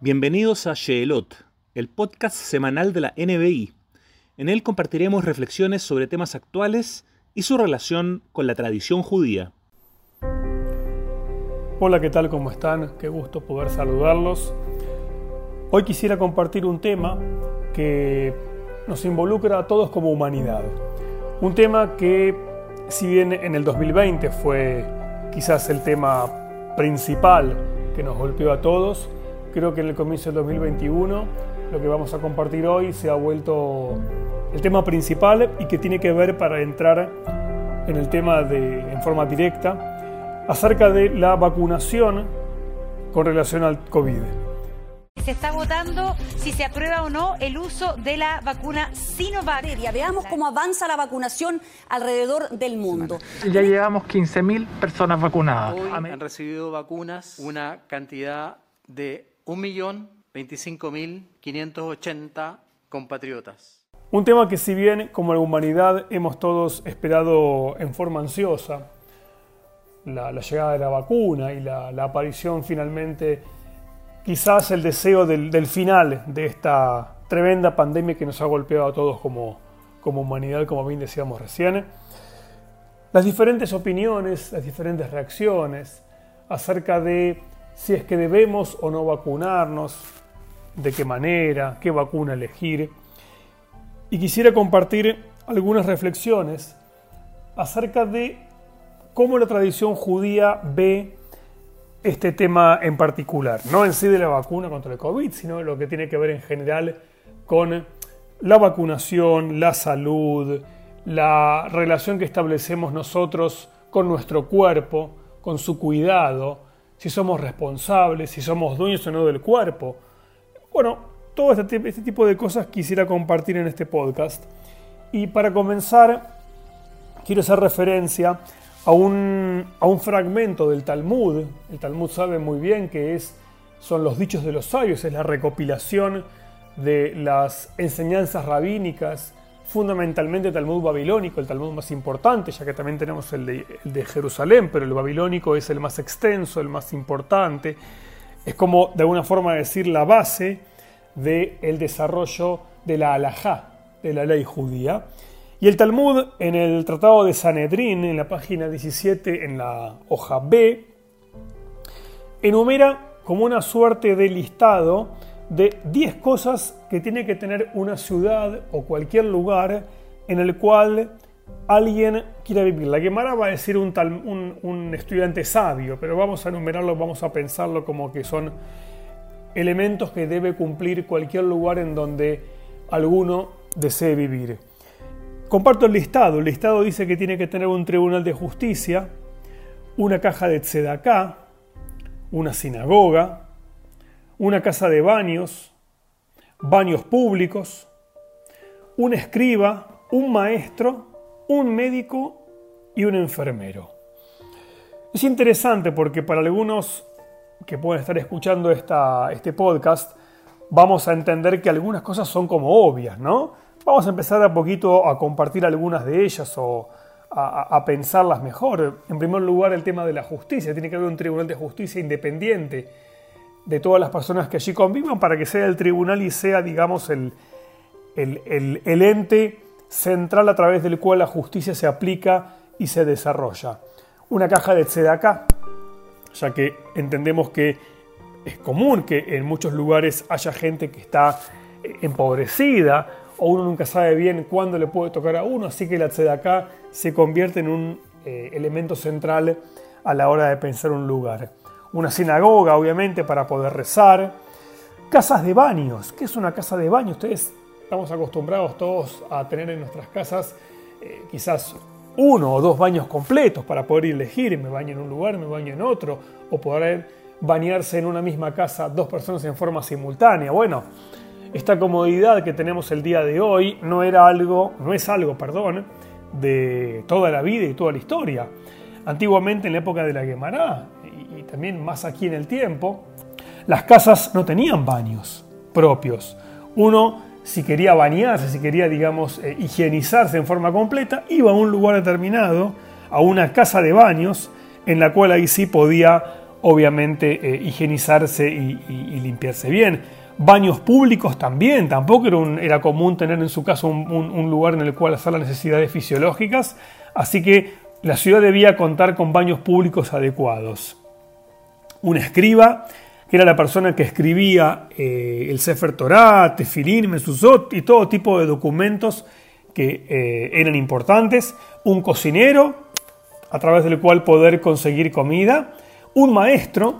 Bienvenidos a Sheelot, el podcast semanal de la NBI. En él compartiremos reflexiones sobre temas actuales y su relación con la tradición judía. Hola, ¿qué tal? ¿Cómo están? Qué gusto poder saludarlos. Hoy quisiera compartir un tema que nos involucra a todos como humanidad. Un tema que, si bien en el 2020 fue quizás el tema principal que nos golpeó a todos, creo que en el comienzo del 2021 lo que vamos a compartir hoy se ha vuelto el tema principal y que tiene que ver para entrar en el tema de, en forma directa acerca de la vacunación con relación al COVID se está votando si se aprueba o no el uso de la vacuna Sinovac. Veamos cómo avanza la vacunación alrededor del mundo. Ya llevamos 15.000 personas vacunadas. Hoy han recibido vacunas una cantidad de 1.025.580 compatriotas. Un tema que si bien como la humanidad hemos todos esperado en forma ansiosa, la, llegada de la vacuna y la, la aparición finalmente quizás el deseo del, final de esta tremenda pandemia que nos ha golpeado a todos como, como humanidad, como bien decíamos recién. Las diferentes opiniones, las diferentes reacciones acerca de si es que debemos o no vacunarnos, de qué manera, qué vacuna elegir. Y quisiera compartir algunas reflexiones acerca de cómo la tradición judía ve este tema en particular, no en sí de la vacuna contra el COVID, sino lo que tiene que ver en general con la vacunación, la salud, la relación que establecemos nosotros con nuestro cuerpo, con su cuidado, si somos responsables, si somos dueños o no del cuerpo. Bueno, todo este, este tipo de cosas quisiera compartir en este podcast. Y para comenzar, quiero hacer referencia a un, fragmento del Talmud. El Talmud sabe muy bien que es, son los dichos de los sabios, es la recopilación de las enseñanzas rabínicas, fundamentalmente el Talmud babilónico, el Talmud más importante, ya que también tenemos el de, Jerusalén, pero el babilónico es el más extenso, el más importante. Es como, de alguna forma, decir la base del desarrollo de la halajá, de la ley judía. Y el Talmud en el Tratado de Sanedrín, en la página 17, en la hoja B, enumera como una suerte de listado de 10 cosas que tiene que tener una ciudad o cualquier lugar en el cual alguien quiera vivir. La Gemara va a decir un, un, estudiante sabio, pero vamos a enumerarlo, vamos a pensarlo como que son elementos que debe cumplir cualquier lugar en donde alguno desee vivir. Comparto el listado. El listado dice que tiene que tener un tribunal de justicia, una caja de tzedaká, una sinagoga, una casa de baños, baños públicos, un escriba, un maestro, un médico y un enfermero. Es interesante porque para algunos que pueden estar escuchando esta, este podcast, vamos a entender que algunas cosas son como obvias, ¿no? Vamos a empezar a poquito a compartir algunas de ellas o a, pensarlas mejor. En primer lugar, el tema de la justicia. Tiene que haber un tribunal de justicia independiente de todas las personas que allí convivan para que sea el tribunal y sea, digamos, el, el, el ente central a través del cual la justicia se aplica y se desarrolla. Una caja de tzedaká, ya que entendemos que es común que en muchos lugares haya gente que está empobrecida o uno nunca sabe bien cuándo le puede tocar a uno, así que la acá se convierte en un eh, elemento central a la hora de pensar un lugar. Una sinagoga, obviamente, para poder rezar. Casas de baños. ¿Qué es una casa de baño? Ustedes estamos acostumbrados todos a tener en nuestras casas eh, quizás uno o dos baños completos para poder elegir, me baño en un lugar, me baño en otro, o poder bañarse en una misma casa dos personas en forma simultánea. Bueno, esta comodidad que tenemos el día de hoy no era algo, no es algo, perdón, de toda la vida y toda la historia. Antiguamente en la época de la Guemará y también más aquí en el tiempo, las casas no tenían baños propios. Uno, si quería bañarse, si quería, digamos, eh, higienizarse en forma completa, iba a un lugar determinado, a una casa de baños, en la cual ahí sí podía obviamente eh, higienizarse y, limpiarse bien. Baños públicos también, tampoco era, común tener en su casa un, un- un lugar en el cual hacer las necesidades fisiológicas, así que la ciudad debía contar con baños públicos adecuados. Un escriba, que era la persona que escribía eh, el Sefer Torah, Tefilín, Mesuzot y todo tipo de documentos que eh, eran importantes. Un cocinero, a través del cual poder conseguir comida. Un maestro,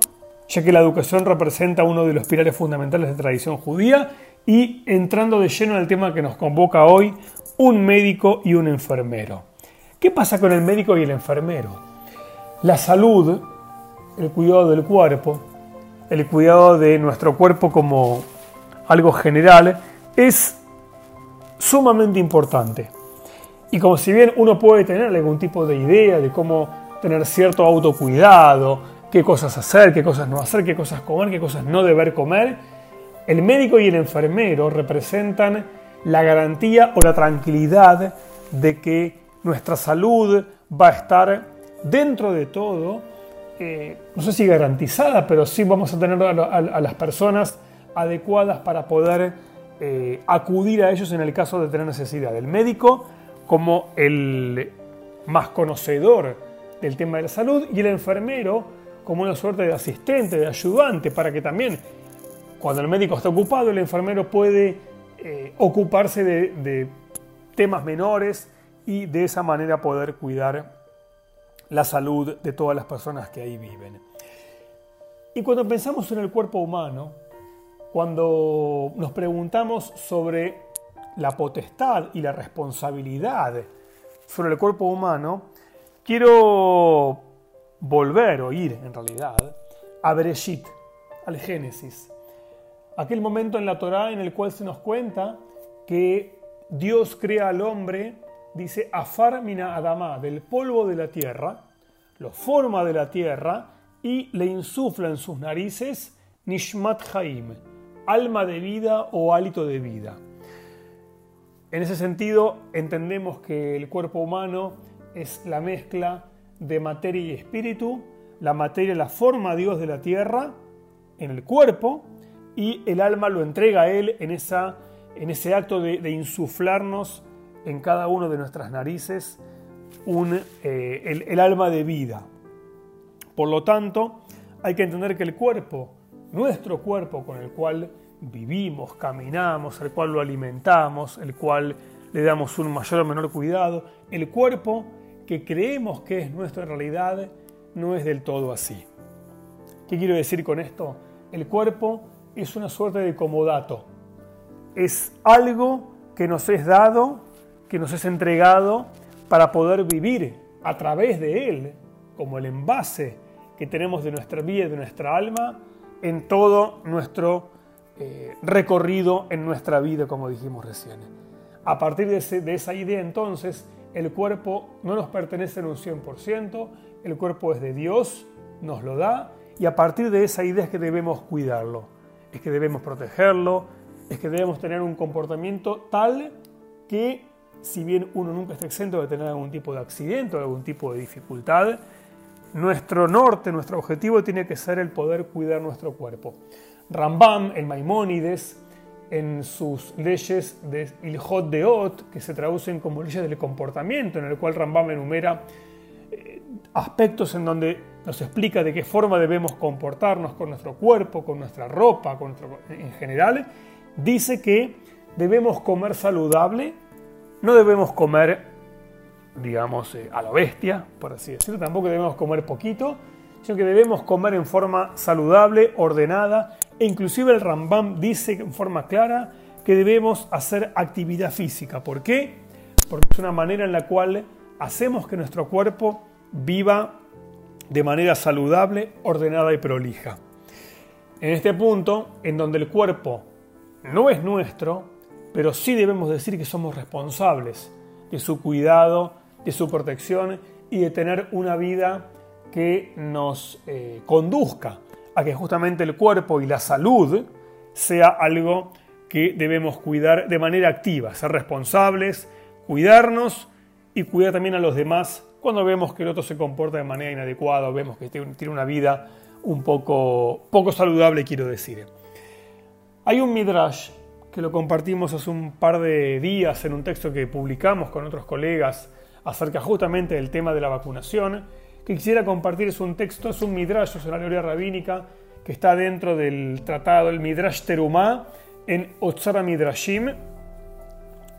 ya que la educación representa uno de los pilares fundamentales de tradición judía. Y entrando de lleno en el tema que nos convoca hoy, un médico y un enfermero. ¿Qué pasa con el médico y el enfermero? La salud, el cuidado del cuerpo, el cuidado de nuestro cuerpo como algo general, es sumamente importante. Y como si bien uno puede tener algún tipo de idea de cómo tener cierto autocuidado, qué cosas hacer, qué cosas no hacer, qué cosas comer, qué cosas no deber comer, el médico y el enfermero representan la garantía o la tranquilidad de que nuestra salud va a estar dentro de todo, eh, no sé si garantizada, pero sí vamos a tener a, las personas adecuadas para poder eh, acudir a ellos en el caso de tener necesidad. El médico como el más conocedor del tema de la salud y el enfermero como una suerte de asistente, de ayudante, para que también cuando el médico está ocupado, el enfermero puede eh, ocuparse de temas menores y de esa manera poder cuidar la salud de todas las personas que ahí viven. Y cuando pensamos en el cuerpo humano, cuando nos preguntamos sobre la potestad y la responsabilidad sobre el cuerpo humano, quiero volver o ir en realidad a Bereshit, al Génesis, aquel momento en la Torá en el cual se nos cuenta que Dios crea al hombre, dice, Afar mina Adama, del polvo de la tierra, lo forma de la tierra y le insufla en sus narices Nishmat Haim, alma de vida o hálito de vida. En ese sentido, entendemos que el cuerpo humano es la mezcla de materia y espíritu. La materia la forma Dios de la tierra en el cuerpo y el alma lo entrega a Él en, esa, en ese acto de, de insuflarnos en cada uno de nuestras narices eh, el, el alma de vida. Por lo tanto, hay que entender que el cuerpo, nuestro cuerpo con el cual vivimos, caminamos, el cual lo alimentamos, el cual le damos un mayor o menor cuidado, el cuerpo que creemos que es nuestra realidad no es del todo así. ¿Qué quiero decir con esto? El cuerpo es una suerte de comodato. Es algo que nos es dado, que nos es entregado para poder vivir a través de él, como el envase que tenemos de nuestra vida y de nuestra alma, en todo nuestro eh, recorrido en nuestra vida, como dijimos recién. A partir de, ese- de esa idea, entonces, el cuerpo no nos pertenece en un 100%, el cuerpo es de Dios, nos lo da, y a partir de esa idea es que debemos cuidarlo, es que debemos protegerlo, es que debemos tener un comportamiento tal que, si bien uno nunca está exento de tener algún tipo de accidente o algún tipo de dificultad, nuestro norte, nuestro objetivo tiene que ser el poder cuidar nuestro cuerpo. Rambam, el Maimónides, en sus leyes de Ilhot Deot, que se traducen como leyes del comportamiento, en el cual Rambam enumera eh, aspectos en donde nos explica de qué forma debemos comportarnos con nuestro cuerpo, con nuestra ropa, en general, dice que debemos comer saludable, no debemos comer digamos, eh, a la bestia, por así decirlo. Tampoco debemos comer poquito, sino que debemos comer en forma saludable, ordenada, e inclusive el Rambam dice en forma clara que debemos hacer actividad física. ¿Por qué? Porque es una manera en la cual hacemos que nuestro cuerpo viva de manera saludable, ordenada y prolija. En este punto, en donde el cuerpo no es nuestro, pero sí debemos decir que somos responsables de su cuidado, de su protección y de tener una vida que nos eh, conduzca a que justamente el cuerpo y la salud sea algo que debemos cuidar de manera activa, ser responsables, cuidarnos y cuidar también a los demás cuando vemos que el otro se comporta de manera inadecuada vemos que tiene tiene una vida un poco, poco saludable, quiero decir. Hay un midrash que lo compartimos hace un par de días en un texto que publicamos con otros colegas acerca justamente del tema de la vacunación, que quisiera compartir. Es un texto, es un midrash, es una teoría rabínica que está dentro del tratado, el Midrash Terumá, en Otsara Midrashim,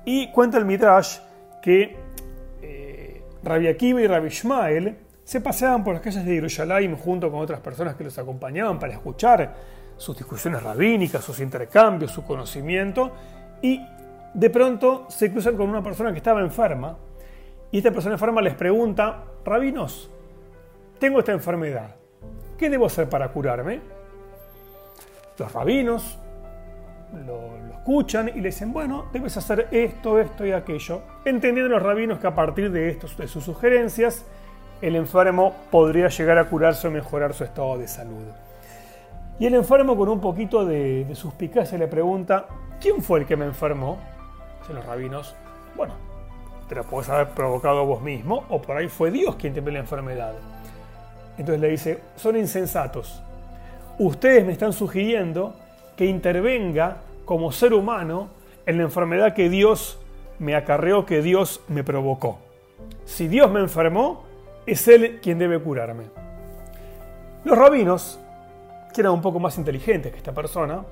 y cuenta el midrash que eh, Rabbi Akiva y Rabbi Ishmael se paseaban por las calles de Jerusalén junto con otras personas que los acompañaban para escuchar sus discusiones rabínicas, sus intercambios, su conocimiento, y de pronto se cruzan con una persona que estaba enferma, y esta persona enferma les pregunta, rabinos, tengo esta enfermedad, ¿qué debo hacer para curarme? Los rabinos lo, escuchan y le dicen, bueno, debes hacer esto, esto y aquello, entendiendo los rabinos que a partir de, estos, de sus sugerencias, el enfermo podría llegar a curarse o mejorar su estado de salud. Y el enfermo con un poquito de, suspicacia le pregunta, ¿quién fue el que me enfermó? Dicen los rabinos, bueno, te lo puedes haber provocado vos mismo o por ahí fue Dios quien te la enfermedad. Entonces le dice, son insensatos. Ustedes me están sugiriendo que intervenga como ser humano en la enfermedad que Dios me acarreó, que Dios me provocó. Si Dios me enfermó, es Él quien debe curarme. Los rabinos, eran un poco más inteligentes que esta persona,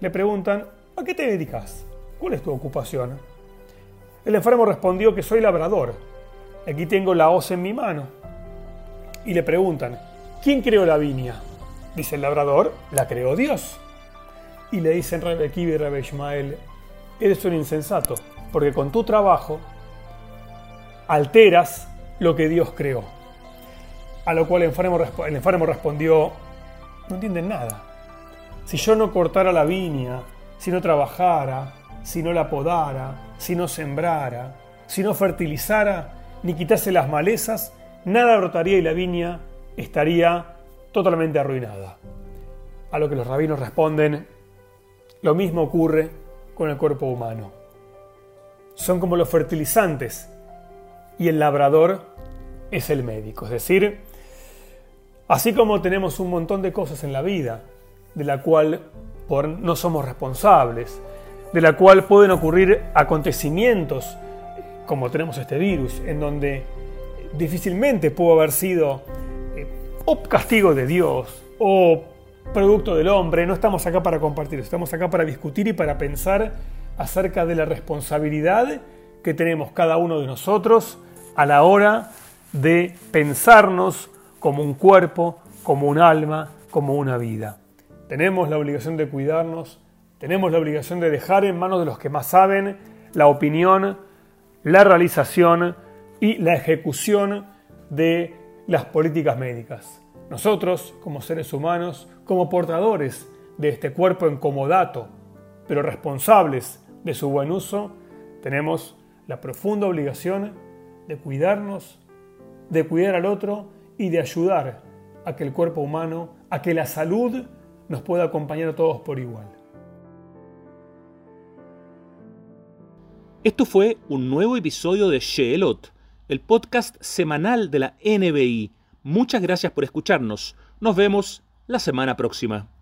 le preguntan, ¿a qué te dedicas? ¿Cuál es tu ocupación? El enfermo respondió que soy labrador. Aquí tengo la hoz en mi mano. Y le preguntan, ¿quién creó la viña? Dice el labrador, la creó Dios y le dicen Rebekiv y Rebe Ishmael, eres un insensato, porque con tu trabajo alteras lo que Dios creó. A lo cual el enfermo, el enfermo respondió, no entienden nada. Si yo no cortara la viña, si no trabajara, si no la podara, si no sembrara, si no fertilizara, ni quitase las malezas, nada brotaría y la viña estaría totalmente arruinada. A lo que los rabinos responden, lo mismo ocurre con el cuerpo humano. Son como los fertilizantes y el labrador es el médico. Es decir, así como tenemos un montón de cosas en la vida de la cual no somos responsables, de la cual pueden ocurrir acontecimientos como tenemos este virus, en donde difícilmente pudo haber sido eh, o castigo de Dios o producto del hombre, no estamos acá para compartir, estamos acá para discutir y para pensar acerca de la responsabilidad que tenemos cada uno de nosotros a la hora de pensarnos como un cuerpo, como un alma, como una vida. Tenemos la obligación de cuidarnos, tenemos la obligación de dejar en manos de los que más saben la opinión, la realización y la ejecución de las políticas médicas. Nosotros, como seres humanos, como portadores de este cuerpo encomodato, pero responsables de su buen uso, tenemos la profunda obligación de cuidarnos, de cuidar al otro y de ayudar a que el cuerpo humano, a que la salud nos pueda acompañar a todos por igual. Esto fue un nuevo episodio de Sheelot, el podcast semanal de la NBI Muchas gracias por escucharnos. Nos vemos la semana próxima.